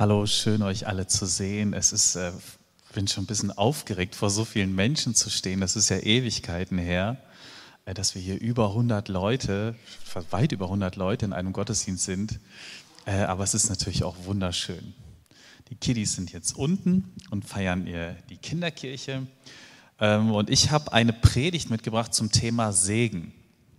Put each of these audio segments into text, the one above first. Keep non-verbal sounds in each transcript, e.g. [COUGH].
Hallo, schön euch alle zu sehen. Es ist, äh, bin schon ein bisschen aufgeregt, vor so vielen Menschen zu stehen. Das ist ja Ewigkeiten her, äh, dass wir hier über 100 Leute, weit über 100 Leute in einem Gottesdienst sind. Äh, aber es ist natürlich auch wunderschön. Die Kiddies sind jetzt unten und feiern ihr die Kinderkirche. Ähm, und ich habe eine Predigt mitgebracht zum Thema Segen,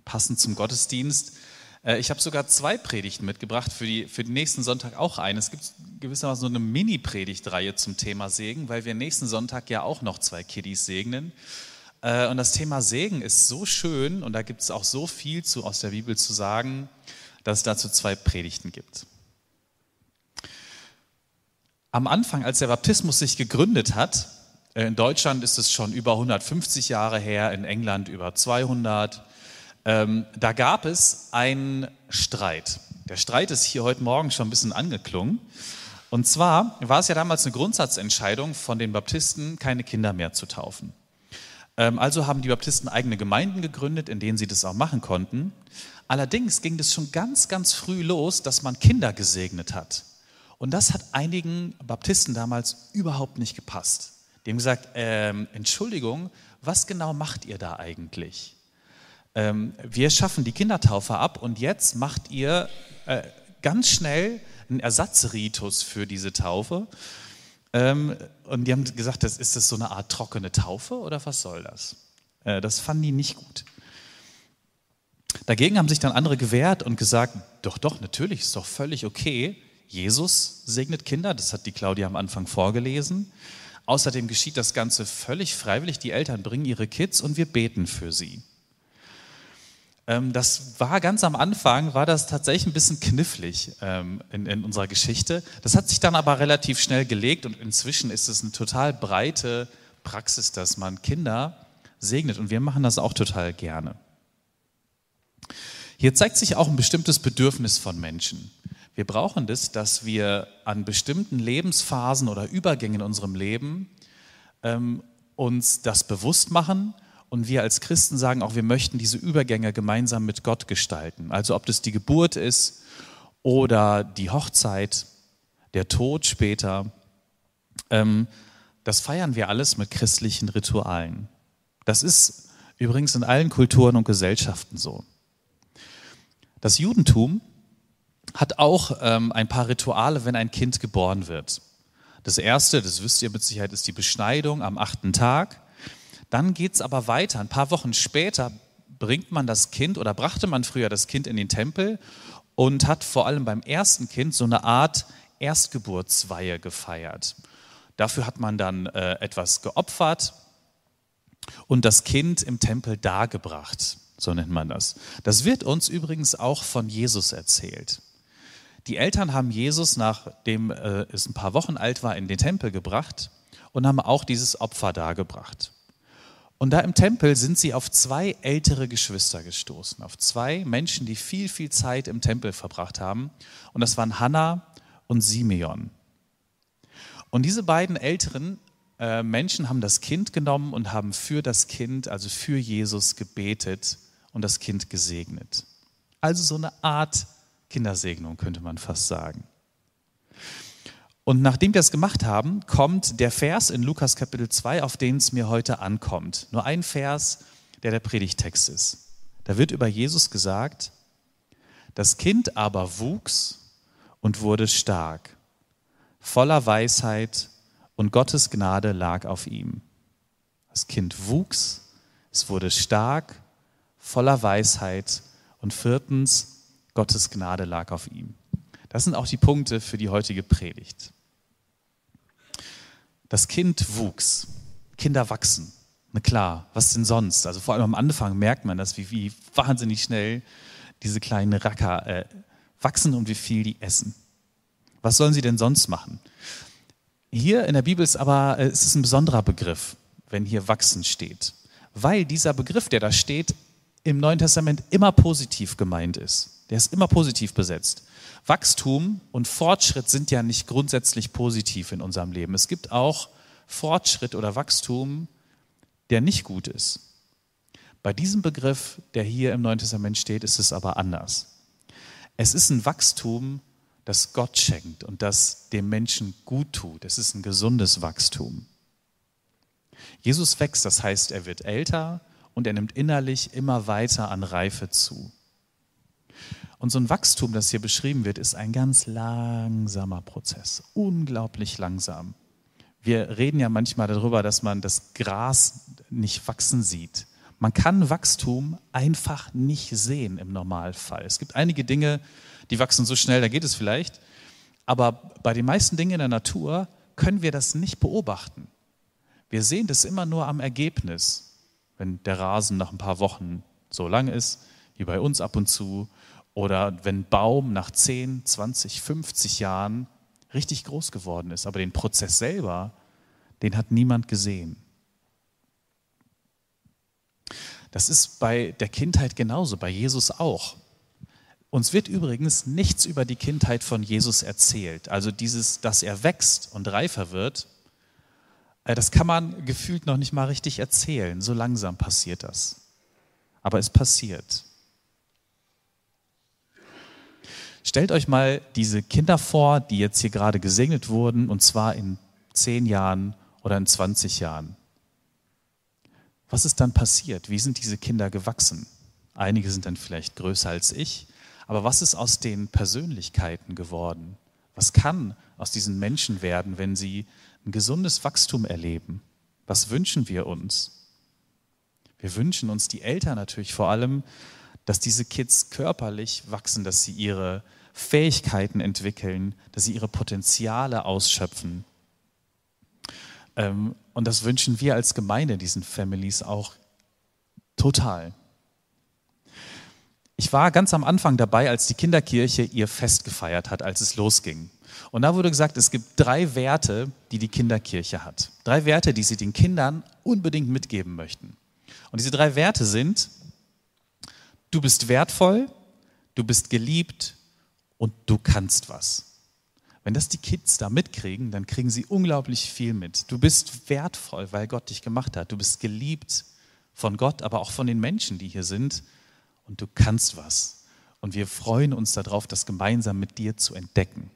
passend zum Gottesdienst. Äh, ich habe sogar zwei Predigten mitgebracht, für, die, für den nächsten Sonntag auch eine. Es gibt gewissermaßen so eine Mini-Predigtreihe zum Thema Segen, weil wir nächsten Sonntag ja auch noch zwei Kiddies segnen. Äh, und das Thema Segen ist so schön und da gibt es auch so viel zu, aus der Bibel zu sagen, dass es dazu zwei Predigten gibt. Am Anfang, als der Baptismus sich gegründet hat, äh, in Deutschland ist es schon über 150 Jahre her, in England über 200, ähm, da gab es einen Streit. Der Streit ist hier heute Morgen schon ein bisschen angeklungen. Und zwar war es ja damals eine Grundsatzentscheidung von den Baptisten, keine Kinder mehr zu taufen. Ähm, also haben die Baptisten eigene Gemeinden gegründet, in denen sie das auch machen konnten. Allerdings ging das schon ganz, ganz früh los, dass man Kinder gesegnet hat. Und das hat einigen Baptisten damals überhaupt nicht gepasst. Die haben gesagt, ähm, Entschuldigung, was genau macht ihr da eigentlich? Ähm, wir schaffen die Kindertaufe ab und jetzt macht ihr äh, ganz schnell einen Ersatzritus für diese Taufe. Ähm, und die haben gesagt, das, ist das so eine Art trockene Taufe oder was soll das? Äh, das fanden die nicht gut. Dagegen haben sich dann andere gewehrt und gesagt, doch, doch, natürlich, ist doch völlig okay. Jesus segnet Kinder, das hat die Claudia am Anfang vorgelesen. Außerdem geschieht das Ganze völlig freiwillig. Die Eltern bringen ihre Kids und wir beten für sie. Ähm, das war ganz am Anfang, war das tatsächlich ein bisschen knifflig ähm, in, in, unserer Geschichte. Das hat sich dann aber relativ schnell gelegt und inzwischen ist es eine total breite Praxis, dass man Kinder segnet und wir machen das auch total gerne. Hier zeigt sich auch ein bestimmtes Bedürfnis von Menschen. Wir brauchen das, dass wir an bestimmten Lebensphasen oder Übergängen in unserem Leben ähm, uns das bewusst machen und wir als Christen sagen auch, wir möchten diese Übergänge gemeinsam mit Gott gestalten. Also ob das die Geburt ist oder die Hochzeit, der Tod später. Ähm, das feiern wir alles mit christlichen Ritualen. Das ist übrigens in allen Kulturen und Gesellschaften so. Das Judentum hat auch ähm, ein paar Rituale, wenn ein Kind geboren wird. Das erste, das wisst ihr mit Sicherheit, ist die Beschneidung am achten Tag. Dann geht es aber weiter. Ein paar Wochen später bringt man das Kind oder brachte man früher das Kind in den Tempel und hat vor allem beim ersten Kind so eine Art Erstgeburtsweihe gefeiert. Dafür hat man dann äh, etwas geopfert und das Kind im Tempel dargebracht, so nennt man das. Das wird uns übrigens auch von Jesus erzählt. Die Eltern haben Jesus, nachdem äh, es ein paar Wochen alt war, in den Tempel gebracht und haben auch dieses Opfer dargebracht. Und da im Tempel sind sie auf zwei ältere Geschwister gestoßen, auf zwei Menschen, die viel, viel Zeit im Tempel verbracht haben. Und das waren Hannah und Simeon. Und diese beiden älteren äh, Menschen haben das Kind genommen und haben für das Kind, also für Jesus gebetet und das Kind gesegnet. Also so eine Art Kindersegnung könnte man fast sagen. Und nachdem wir das gemacht haben, kommt der Vers in Lukas Kapitel 2, auf den es mir heute ankommt. Nur ein Vers, der der Predigtext ist. Da wird über Jesus gesagt, das Kind aber wuchs und wurde stark, voller Weisheit und Gottes Gnade lag auf ihm. Das Kind wuchs, es wurde stark, voller Weisheit und viertens, Gottes Gnade lag auf ihm. Das sind auch die Punkte für die heutige Predigt. Das Kind wuchs. Kinder wachsen. Na klar, was denn sonst? Also vor allem am Anfang merkt man das, wie, wie wahnsinnig schnell diese kleinen Racker äh, wachsen und wie viel die essen. Was sollen sie denn sonst machen? Hier in der Bibel ist aber äh, ist es ein besonderer Begriff, wenn hier wachsen steht. Weil dieser Begriff, der da steht, im Neuen Testament immer positiv gemeint ist. Der ist immer positiv besetzt. Wachstum und Fortschritt sind ja nicht grundsätzlich positiv in unserem Leben. Es gibt auch Fortschritt oder Wachstum, der nicht gut ist. Bei diesem Begriff, der hier im Neuen Testament steht, ist es aber anders. Es ist ein Wachstum, das Gott schenkt und das dem Menschen gut tut. Es ist ein gesundes Wachstum. Jesus wächst, das heißt, er wird älter und er nimmt innerlich immer weiter an Reife zu. Und so ein Wachstum, das hier beschrieben wird, ist ein ganz langsamer Prozess, unglaublich langsam. Wir reden ja manchmal darüber, dass man das Gras nicht wachsen sieht. Man kann Wachstum einfach nicht sehen im Normalfall. Es gibt einige Dinge, die wachsen so schnell, da geht es vielleicht. Aber bei den meisten Dingen in der Natur können wir das nicht beobachten. Wir sehen das immer nur am Ergebnis, wenn der Rasen nach ein paar Wochen so lang ist, wie bei uns ab und zu, oder wenn ein Baum nach 10, 20, 50 Jahren richtig groß geworden ist. Aber den Prozess selber, den hat niemand gesehen. Das ist bei der Kindheit genauso, bei Jesus auch. Uns wird übrigens nichts über die Kindheit von Jesus erzählt. Also dieses, dass er wächst und reifer wird, äh, das kann man gefühlt noch nicht mal richtig erzählen. So langsam passiert das. Aber es passiert. Stellt euch mal diese Kinder vor, die jetzt hier gerade gesegnet wurden, und zwar in zehn Jahren oder in 20 Jahren. Was ist dann passiert? Wie sind diese Kinder gewachsen? Einige sind dann vielleicht größer als ich, aber was ist aus den Persönlichkeiten geworden? Was kann aus diesen Menschen werden, wenn sie ein gesundes Wachstum erleben? Was wünschen wir uns? Wir wünschen uns die Eltern natürlich vor allem, dass diese Kids körperlich wachsen, dass sie ihre Fähigkeiten entwickeln, dass sie ihre Potenziale ausschöpfen. Ähm, und das wünschen wir als Gemeinde diesen Families auch total. Ich war ganz am Anfang dabei, als die Kinderkirche ihr Fest gefeiert hat, als es losging. Und da wurde gesagt, es gibt drei Werte, die die Kinderkirche hat. Drei Werte, die sie den Kindern unbedingt mitgeben möchten. Und diese drei Werte sind, du bist wertvoll, du bist geliebt und du kannst was. Wenn das die Kids da mitkriegen, dann kriegen sie unglaublich viel mit. Du bist wertvoll, weil Gott dich gemacht hat. Du bist geliebt von Gott, aber auch von den Menschen, die hier sind und du kannst was. Und wir freuen uns darauf, das gemeinsam mit dir zu entdecken.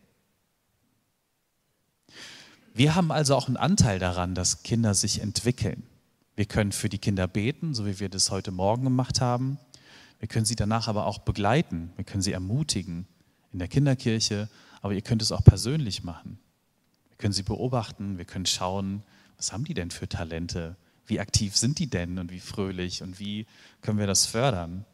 Wir haben also auch einen Anteil daran, dass Kinder sich entwickeln. Wir können für die Kinder beten, so wie wir das heute Morgen gemacht haben. Wir können sie danach aber auch begleiten. Wir können sie ermutigen in der Kinderkirche, aber ihr könnt es auch persönlich machen. Wir können sie beobachten, wir können schauen, was haben die denn für Talente? Wie aktiv sind die denn und wie fröhlich und wie können wir das fördern?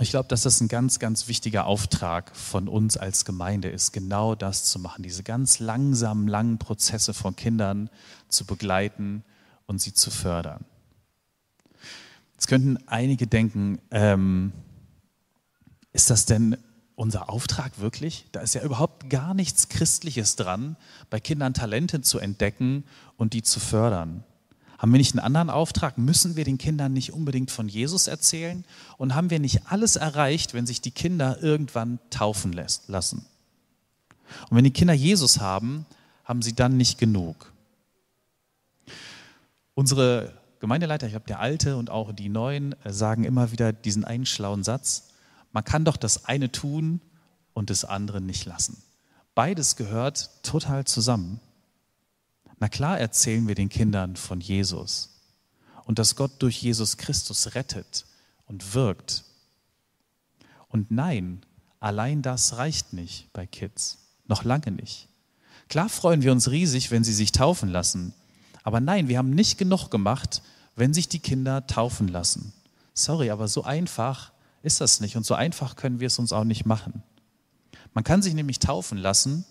Ich glaube, dass das ein ganz, ganz wichtiger Auftrag von uns als Gemeinde ist, genau das zu machen, diese ganz langsamen, langen Prozesse von Kindern zu begleiten und sie zu fördern. Jetzt könnten einige denken, ähm, ist das denn unser Auftrag wirklich? Da ist ja überhaupt gar nichts Christliches dran, bei Kindern Talente zu entdecken und die zu fördern. Haben wir nicht einen anderen Auftrag? Müssen wir den Kindern nicht unbedingt von Jesus erzählen? Und haben wir nicht alles erreicht, wenn sich die Kinder irgendwann taufen lässt, lassen? Und wenn die Kinder Jesus haben, haben sie dann nicht genug. Unsere Gemeindeleiter, ich glaube der Alte und auch die Neuen, äh, sagen immer wieder diesen einen schlauen Satz, man kann doch das eine tun und das andere nicht lassen. Beides gehört total zusammen. Na klar erzählen wir den Kindern von Jesus und dass Gott durch Jesus Christus rettet und wirkt. Und nein, allein das reicht nicht bei Kids, noch lange nicht. Klar freuen wir uns riesig, wenn sie sich taufen lassen, aber nein, wir haben nicht genug gemacht, wenn sich die Kinder taufen lassen. Sorry, aber so einfach ist das nicht und so einfach können wir es uns auch nicht machen. Man kann sich nämlich taufen lassen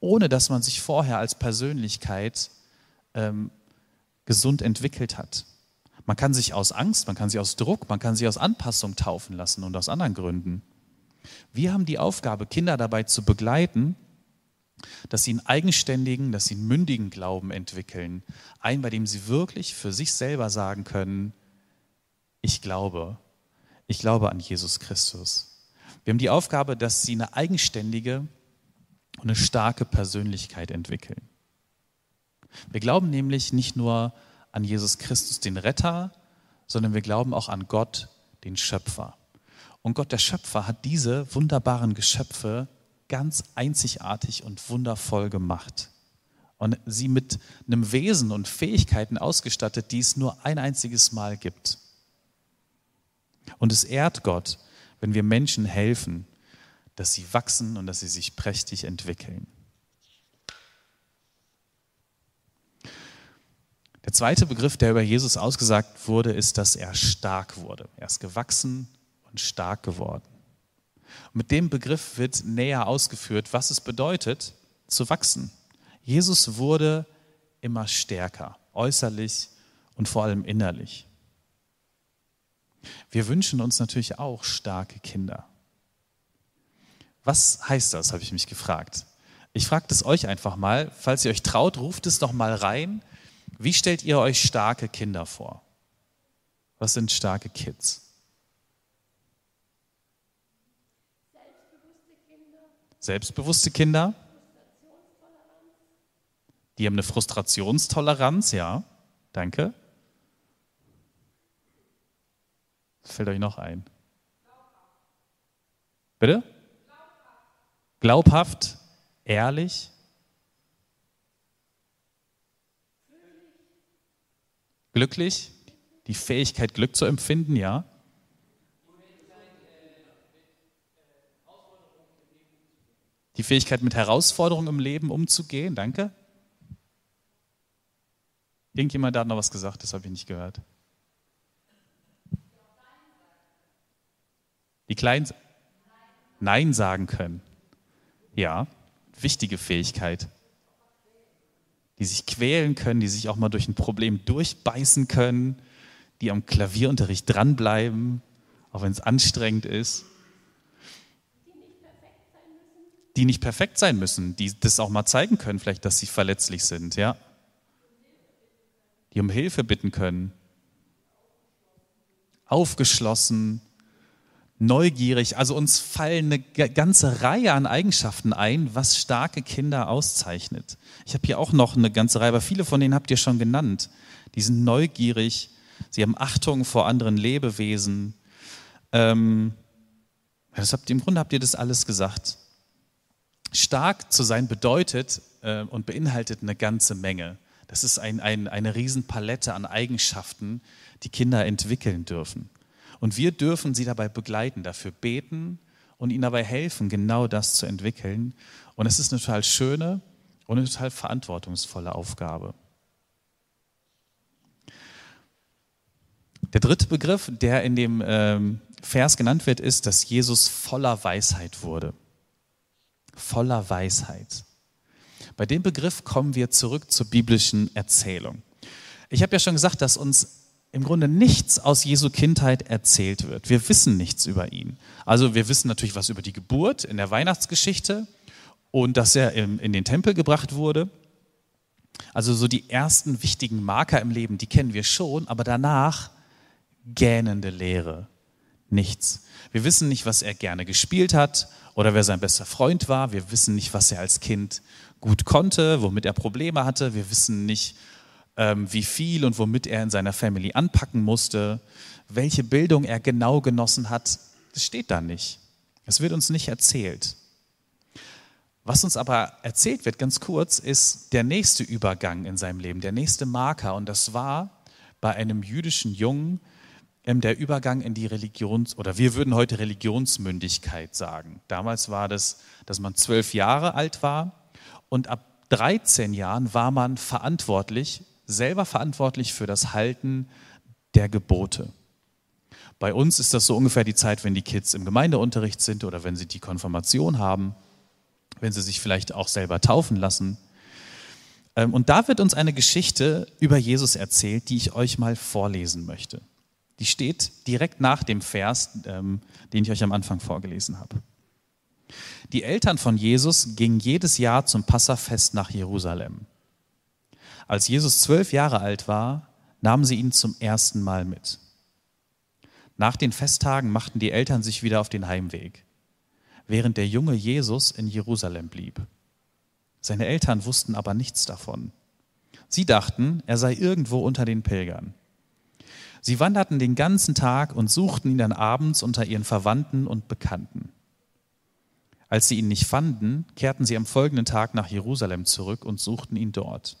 ohne dass man sich vorher als Persönlichkeit ähm, gesund entwickelt hat. Man kann sich aus Angst, man kann sich aus Druck, man kann sich aus Anpassung taufen lassen und aus anderen Gründen. Wir haben die Aufgabe, Kinder dabei zu begleiten, dass sie einen eigenständigen, dass sie einen mündigen Glauben entwickeln. Einen, bei dem sie wirklich für sich selber sagen können, ich glaube, ich glaube an Jesus Christus. Wir haben die Aufgabe, dass sie eine eigenständige, und eine starke Persönlichkeit entwickeln. Wir glauben nämlich nicht nur an Jesus Christus, den Retter, sondern wir glauben auch an Gott, den Schöpfer. Und Gott, der Schöpfer, hat diese wunderbaren Geschöpfe ganz einzigartig und wundervoll gemacht. Und sie mit einem Wesen und Fähigkeiten ausgestattet, die es nur ein einziges Mal gibt. Und es ehrt Gott, wenn wir Menschen helfen, dass sie wachsen und dass sie sich prächtig entwickeln. Der zweite Begriff, der über Jesus ausgesagt wurde, ist, dass er stark wurde. Er ist gewachsen und stark geworden. Mit dem Begriff wird näher ausgeführt, was es bedeutet, zu wachsen. Jesus wurde immer stärker, äußerlich und vor allem innerlich. Wir wünschen uns natürlich auch starke Kinder. Was heißt das, habe ich mich gefragt. Ich frage das euch einfach mal. Falls ihr euch traut, ruft es doch mal rein. Wie stellt ihr euch starke Kinder vor? Was sind starke Kids? Selbstbewusste Kinder. Die haben eine Frustrationstoleranz, ja. Danke. Was fällt euch noch ein? Bitte? Glaubhaft, ehrlich. Glücklich, die Fähigkeit, Glück zu empfinden, ja. Die Fähigkeit, mit Herausforderungen im Leben umzugehen, danke. Irgendjemand hat noch was gesagt, das habe ich nicht gehört. Die Kleinen Nein sagen können. Ja, wichtige Fähigkeit. Die sich quälen können, die sich auch mal durch ein Problem durchbeißen können, die am Klavierunterricht dranbleiben, auch wenn es anstrengend ist. Die nicht perfekt sein müssen, die das auch mal zeigen können, vielleicht, dass sie verletzlich sind, ja. Die um Hilfe bitten können. Aufgeschlossen, neugierig. Also uns fallen eine ganze Reihe an Eigenschaften ein, was starke Kinder auszeichnet. Ich habe hier auch noch eine ganze Reihe, aber viele von denen habt ihr schon genannt. Die sind neugierig, sie haben Achtung vor anderen Lebewesen. Ähm, das habt, Im Grunde habt ihr das alles gesagt. Stark zu sein bedeutet äh, und beinhaltet eine ganze Menge. Das ist ein, ein, eine Riesenpalette an Eigenschaften, die Kinder entwickeln dürfen. Und wir dürfen sie dabei begleiten, dafür beten und ihnen dabei helfen, genau das zu entwickeln. Und es ist eine total schöne und eine total verantwortungsvolle Aufgabe. Der dritte Begriff, der in dem ähm, Vers genannt wird, ist, dass Jesus voller Weisheit wurde. Voller Weisheit. Bei dem Begriff kommen wir zurück zur biblischen Erzählung. Ich habe ja schon gesagt, dass uns im Grunde nichts aus Jesu Kindheit erzählt wird. Wir wissen nichts über ihn. Also wir wissen natürlich was über die Geburt in der Weihnachtsgeschichte und dass er in den Tempel gebracht wurde. Also so die ersten wichtigen Marker im Leben, die kennen wir schon, aber danach gähnende Leere. Nichts. Wir wissen nicht, was er gerne gespielt hat oder wer sein bester Freund war. Wir wissen nicht, was er als Kind gut konnte, womit er Probleme hatte. Wir wissen nicht, ähm, wie viel und womit er in seiner Family anpacken musste, welche Bildung er genau genossen hat, das steht da nicht. Es wird uns nicht erzählt. Was uns aber erzählt wird, ganz kurz, ist der nächste Übergang in seinem Leben, der nächste Marker. Und das war bei einem jüdischen Jungen ähm, der Übergang in die Religions- oder wir würden heute Religionsmündigkeit sagen. Damals war das, dass man zwölf Jahre alt war und ab 13 Jahren war man verantwortlich selber verantwortlich für das Halten der Gebote. Bei uns ist das so ungefähr die Zeit, wenn die Kids im Gemeindeunterricht sind oder wenn sie die Konfirmation haben, wenn sie sich vielleicht auch selber taufen lassen. Ähm, und da wird uns eine Geschichte über Jesus erzählt, die ich euch mal vorlesen möchte. Die steht direkt nach dem Vers, ähm, den ich euch am Anfang vorgelesen habe. Die Eltern von Jesus gingen jedes Jahr zum Passafest nach Jerusalem. Als Jesus zwölf Jahre alt war, nahmen sie ihn zum ersten Mal mit. Nach den Festtagen machten die Eltern sich wieder auf den Heimweg, während der junge Jesus in Jerusalem blieb. Seine Eltern wussten aber nichts davon. Sie dachten, er sei irgendwo unter den Pilgern. Sie wanderten den ganzen Tag und suchten ihn dann abends unter ihren Verwandten und Bekannten. Als sie ihn nicht fanden, kehrten sie am folgenden Tag nach Jerusalem zurück und suchten ihn dort.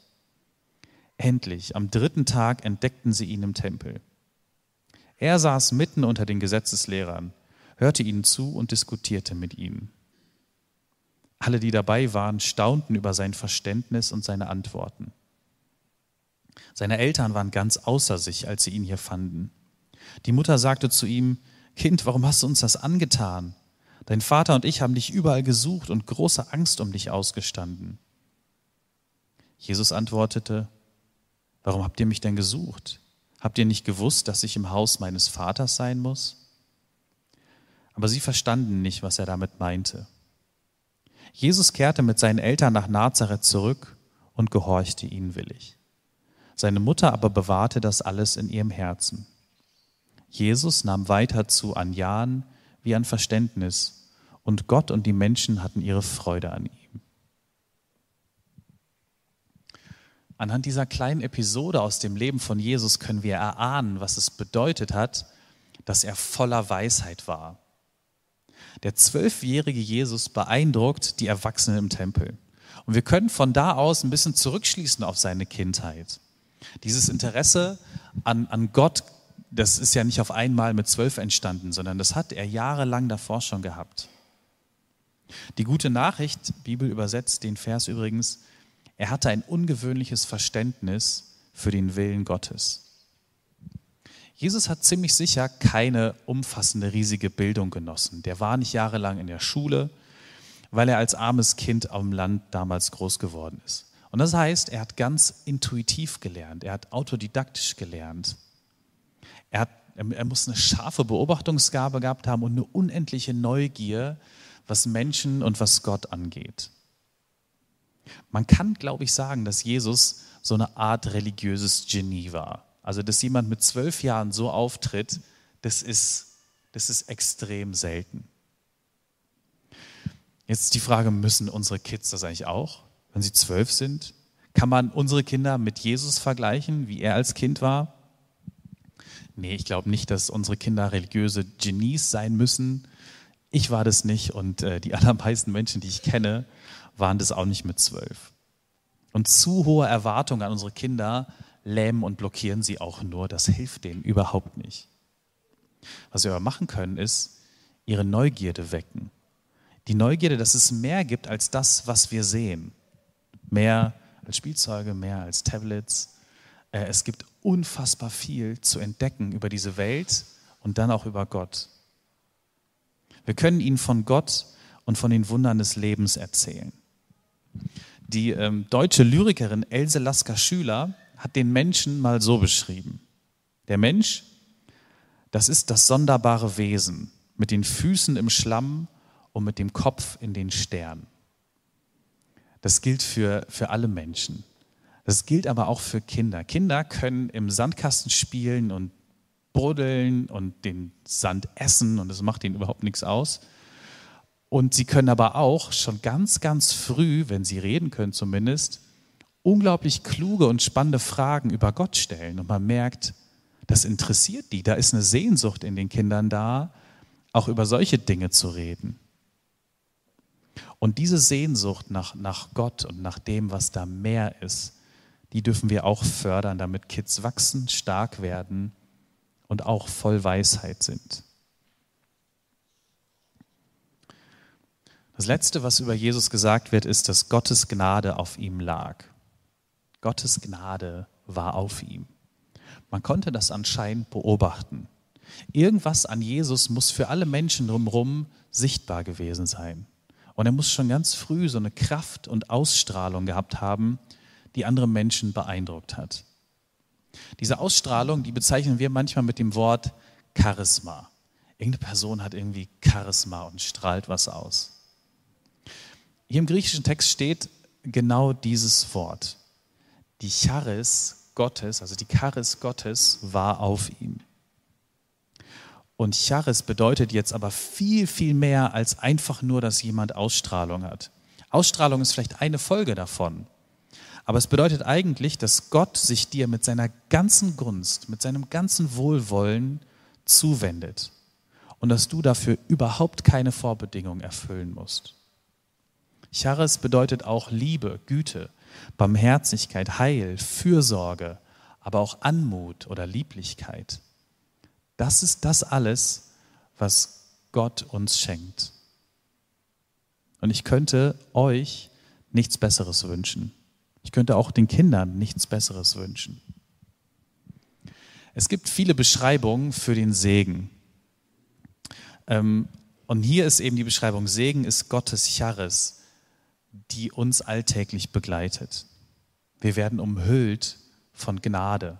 Endlich, am dritten Tag entdeckten sie ihn im Tempel. Er saß mitten unter den Gesetzeslehrern, hörte ihnen zu und diskutierte mit ihnen. Alle, die dabei waren, staunten über sein Verständnis und seine Antworten. Seine Eltern waren ganz außer sich, als sie ihn hier fanden. Die Mutter sagte zu ihm, Kind, warum hast du uns das angetan? Dein Vater und ich haben dich überall gesucht und große Angst um dich ausgestanden. Jesus antwortete, Warum habt ihr mich denn gesucht? Habt ihr nicht gewusst, dass ich im Haus meines Vaters sein muss? Aber sie verstanden nicht, was er damit meinte. Jesus kehrte mit seinen Eltern nach Nazareth zurück und gehorchte ihnen willig. Seine Mutter aber bewahrte das alles in ihrem Herzen. Jesus nahm weiter zu an Jahren wie an Verständnis, und Gott und die Menschen hatten ihre Freude an ihm. Anhand dieser kleinen Episode aus dem Leben von Jesus können wir erahnen, was es bedeutet hat, dass er voller Weisheit war. Der zwölfjährige Jesus beeindruckt die Erwachsenen im Tempel. Und wir können von da aus ein bisschen zurückschließen auf seine Kindheit. Dieses Interesse an, an Gott, das ist ja nicht auf einmal mit zwölf entstanden, sondern das hat er jahrelang davor schon gehabt. Die gute Nachricht, Bibel übersetzt den Vers übrigens, er hatte ein ungewöhnliches Verständnis für den Willen Gottes. Jesus hat ziemlich sicher keine umfassende, riesige Bildung genossen. Der war nicht jahrelang in der Schule, weil er als armes Kind am Land damals groß geworden ist. Und das heißt, er hat ganz intuitiv gelernt, er hat autodidaktisch gelernt. Er, hat, er muss eine scharfe Beobachtungsgabe gehabt haben und eine unendliche Neugier, was Menschen und was Gott angeht. Man kann, glaube ich, sagen, dass Jesus so eine Art religiöses Genie war. Also, dass jemand mit zwölf Jahren so auftritt, das ist, das ist extrem selten. Jetzt die Frage, müssen unsere Kids das eigentlich auch, wenn sie zwölf sind? Kann man unsere Kinder mit Jesus vergleichen, wie er als Kind war? Nee, ich glaube nicht, dass unsere Kinder religiöse Genies sein müssen. Ich war das nicht und äh, die [LAUGHS] allermeisten Menschen, die ich kenne, waren das auch nicht mit zwölf. Und zu hohe Erwartungen an unsere Kinder lähmen und blockieren sie auch nur. Das hilft denen überhaupt nicht. Was wir aber machen können, ist ihre Neugierde wecken. Die Neugierde, dass es mehr gibt als das, was wir sehen. Mehr als Spielzeuge, mehr als Tablets. Äh, es gibt unfassbar viel zu entdecken über diese Welt und dann auch über Gott. Wir können ihnen von Gott und von den Wundern des Lebens erzählen. Die ähm, deutsche Lyrikerin Else Lasker Schüler hat den Menschen mal so beschrieben. Der Mensch, das ist das sonderbare Wesen mit den Füßen im Schlamm und mit dem Kopf in den Stern. Das gilt für, für alle Menschen. Das gilt aber auch für Kinder. Kinder können im Sandkasten spielen und buddeln und den Sand essen und es macht ihnen überhaupt nichts aus. Und sie können aber auch schon ganz, ganz früh, wenn sie reden können zumindest, unglaublich kluge und spannende Fragen über Gott stellen. Und man merkt, das interessiert die. Da ist eine Sehnsucht in den Kindern da, auch über solche Dinge zu reden. Und diese Sehnsucht nach, nach Gott und nach dem, was da mehr ist, die dürfen wir auch fördern, damit Kids wachsen, stark werden und auch voll Weisheit sind. Das Letzte, was über Jesus gesagt wird, ist, dass Gottes Gnade auf ihm lag. Gottes Gnade war auf ihm. Man konnte das anscheinend beobachten. Irgendwas an Jesus muss für alle Menschen drumherum sichtbar gewesen sein. Und er muss schon ganz früh so eine Kraft und Ausstrahlung gehabt haben, die andere Menschen beeindruckt hat. Diese Ausstrahlung, die bezeichnen wir manchmal mit dem Wort Charisma. Irgendeine Person hat irgendwie Charisma und strahlt was aus. Hier im griechischen Text steht genau dieses Wort. Die Charis Gottes, also die Charis Gottes war auf ihm. Und Charis bedeutet jetzt aber viel, viel mehr als einfach nur, dass jemand Ausstrahlung hat. Ausstrahlung ist vielleicht eine Folge davon. Aber es bedeutet eigentlich, dass Gott sich dir mit seiner ganzen Gunst, mit seinem ganzen Wohlwollen zuwendet und dass du dafür überhaupt keine Vorbedingungen erfüllen musst. Charis bedeutet auch Liebe, Güte, Barmherzigkeit, Heil, Fürsorge, aber auch Anmut oder Lieblichkeit. Das ist das alles, was Gott uns schenkt. Und ich könnte euch nichts Besseres wünschen. Ich könnte auch den Kindern nichts Besseres wünschen. Es gibt viele Beschreibungen für den Segen. Ähm, und hier ist eben die Beschreibung, Segen ist Gottes Charis, die uns alltäglich begleitet. Wir werden umhüllt von Gnade.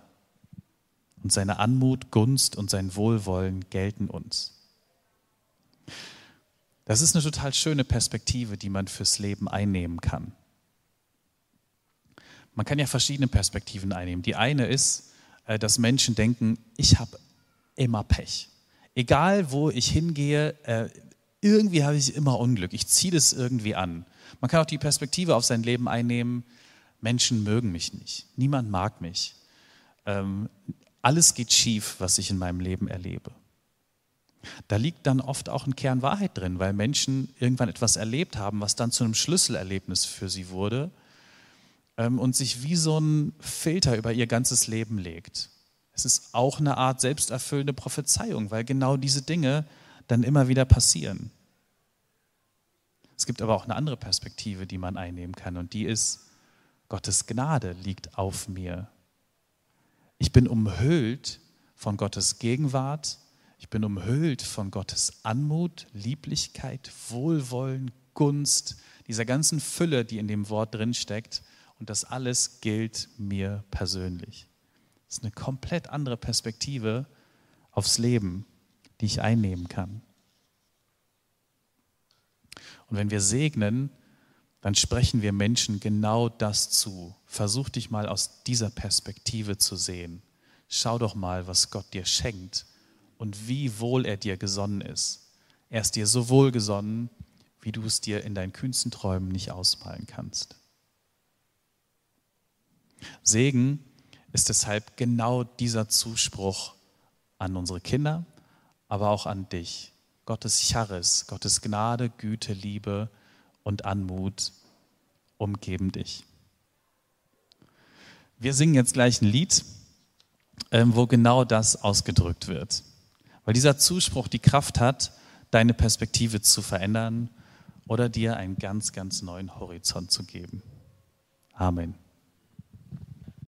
Und seine Anmut, Gunst und sein Wohlwollen gelten uns. Das ist eine total schöne Perspektive, die man fürs Leben einnehmen kann. Man kann ja verschiedene Perspektiven einnehmen. Die eine ist, äh, dass Menschen denken, ich habe immer Pech. Egal, wo ich hingehe, äh, irgendwie habe ich immer Unglück. Ich ziehe das irgendwie an. Man kann auch die Perspektive auf sein Leben einnehmen, Menschen mögen mich nicht. Niemand mag mich. Alles geht schief, was ich in meinem Leben erlebe. Da liegt dann oft auch ein Kern Wahrheit drin, weil Menschen irgendwann etwas erlebt haben, was dann zu einem Schlüsselerlebnis für sie wurde ähm, und sich wie so ein Filter über ihr ganzes Leben legt. Es ist auch eine Art selbsterfüllende Prophezeiung, weil genau diese Dinge dann immer wieder passieren. Es gibt aber auch eine andere Perspektive, die man einnehmen kann und die ist, Gottes Gnade liegt auf mir. Ich bin umhüllt von Gottes Gegenwart, ich bin umhüllt von Gottes Anmut, Lieblichkeit, Wohlwollen, Gunst, dieser ganzen Fülle, die in dem Wort drin steckt. Und das alles gilt mir persönlich. Das ist eine komplett andere Perspektive aufs Leben, die ich einnehmen kann. Und wenn wir segnen, dann sprechen wir Menschen genau das zu. Versuch dich mal aus dieser Perspektive zu sehen. Schau doch mal, was Gott dir schenkt und wie wohl er dir gesonnen ist. Er ist dir so wohlgesonnen, wie du es dir in deinen kühnsten Träumen nicht ausmalen kannst. Segen ist deshalb genau dieser Zuspruch an unsere Kinder, aber auch an dich. Gottes Charis, Gottes Gnade, Güte, Liebe und Anmut umgeben dich. Wir singen jetzt gleich ein Lied, ähm, wo genau das ausgedrückt wird. Weil dieser Zuspruch die Kraft hat, deine Perspektive zu verändern oder dir einen ganz, ganz neuen Horizont zu geben. Amen.